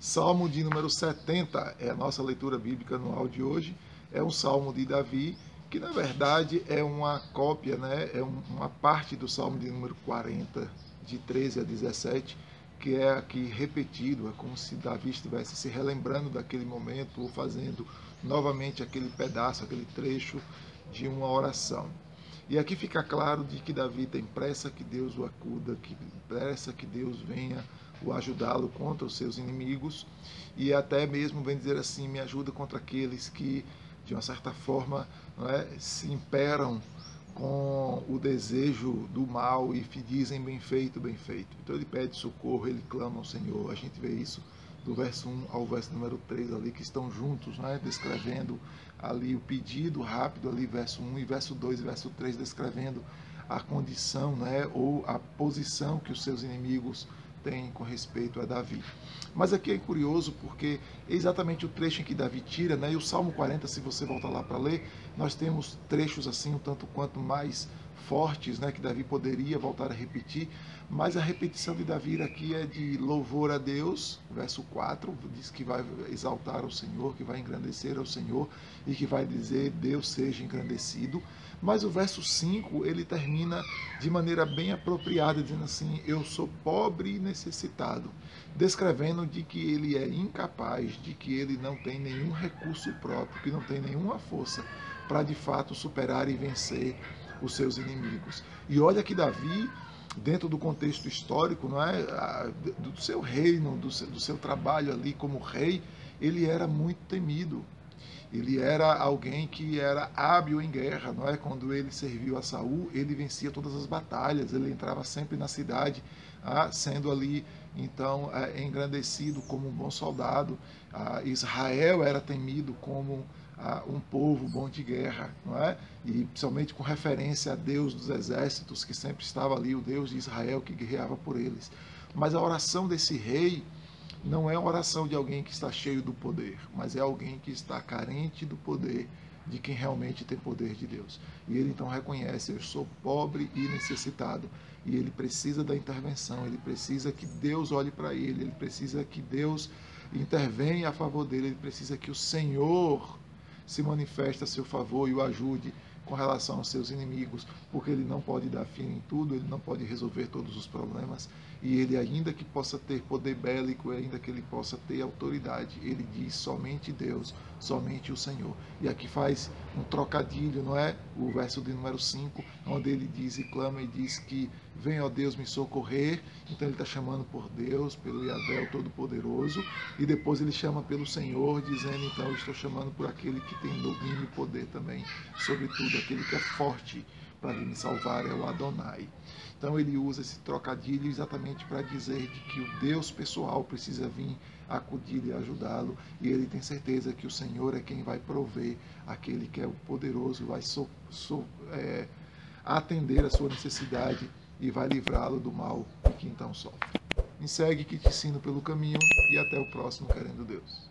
Salmo de número 70 é a nossa leitura bíblica anual de hoje. É um salmo de Davi, que na verdade é uma cópia, né? é uma parte do salmo de número 40, de 13 a 17, que é aqui repetido, é como se Davi estivesse se relembrando daquele momento ou fazendo novamente aquele pedaço, aquele trecho de uma oração. E aqui fica claro de que Davi tem pressa que Deus o acuda, que pressa que Deus venha o ajudá-lo contra os seus inimigos e até mesmo vem dizer assim, me ajuda contra aqueles que de uma certa forma é, se imperam com o desejo do mal e dizem bem feito, bem feito. Então ele pede socorro, ele clama ao Senhor. A gente vê isso do verso 1 ao verso número 3 ali, que estão juntos, né, descrevendo ali o pedido rápido ali, verso 1 e verso 2 e verso 3, descrevendo a condição, né, ou a posição que os seus inimigos têm com respeito a Davi. Mas aqui é curioso porque é exatamente o trecho em que Davi tira, né, e o Salmo 40, se você voltar lá para ler, nós temos trechos assim um tanto quanto mais fortes, né, que Davi poderia voltar a repetir, mas a repetição de Davi aqui é de louvor a Deus, verso 4, diz que vai exaltar o Senhor, que vai engrandecer ao Senhor e que vai dizer Deus seja engrandecido. Mas o verso 5, ele termina de maneira bem apropriada, dizendo assim: Eu sou pobre e necessitado, descrevendo de que ele é incapaz, de que ele não tem nenhum recurso próprio, que não tem nenhuma força para de fato superar e vencer os seus inimigos. E olha que Davi, dentro do contexto histórico, não é, do seu reino, do seu, do seu trabalho ali como rei, ele era muito temido. Ele era alguém que era hábil em guerra, não é? Quando ele serviu a Saul, ele vencia todas as batalhas, ele entrava sempre na cidade, ah, sendo ali então é, engrandecido como um bom soldado. Ah, Israel era temido como um povo bom de guerra, não é? E principalmente com referência a Deus dos exércitos, que sempre estava ali, o Deus de Israel que guerreava por eles. Mas a oração desse rei não é a oração de alguém que está cheio do poder, mas é alguém que está carente do poder de quem realmente tem poder de Deus. E ele então reconhece: eu sou pobre e necessitado. E ele precisa da intervenção, ele precisa que Deus olhe para ele, ele precisa que Deus intervenha a favor dele, ele precisa que o Senhor se manifeste a seu favor e o ajude com relação aos seus inimigos, porque ele não pode dar fim em tudo, ele não pode resolver todos os problemas, e ele, ainda que possa ter poder bélico, ainda que ele possa ter autoridade, ele diz somente Deus, somente o Senhor. E aqui faz um trocadilho, não é? O verso de número 5, onde ele diz e clama e diz que vem, ó Deus, me socorrer. Então ele está chamando por Deus, pelo Yahvé, Todo-Poderoso, e depois ele chama pelo Senhor, dizendo, então, eu estou chamando por aquele que tem domínio e poder também sobre tudo aquele que é forte para me salvar é o Adonai. Então ele usa esse trocadilho exatamente para dizer de que o Deus pessoal precisa vir acudir e ajudá-lo, e ele tem certeza que o Senhor é quem vai prover aquele que é o poderoso, vai so, so, é, atender a sua necessidade e vai livrá-lo do mal que então sofre. Me segue que te ensino pelo caminho e até o próximo, querendo Deus.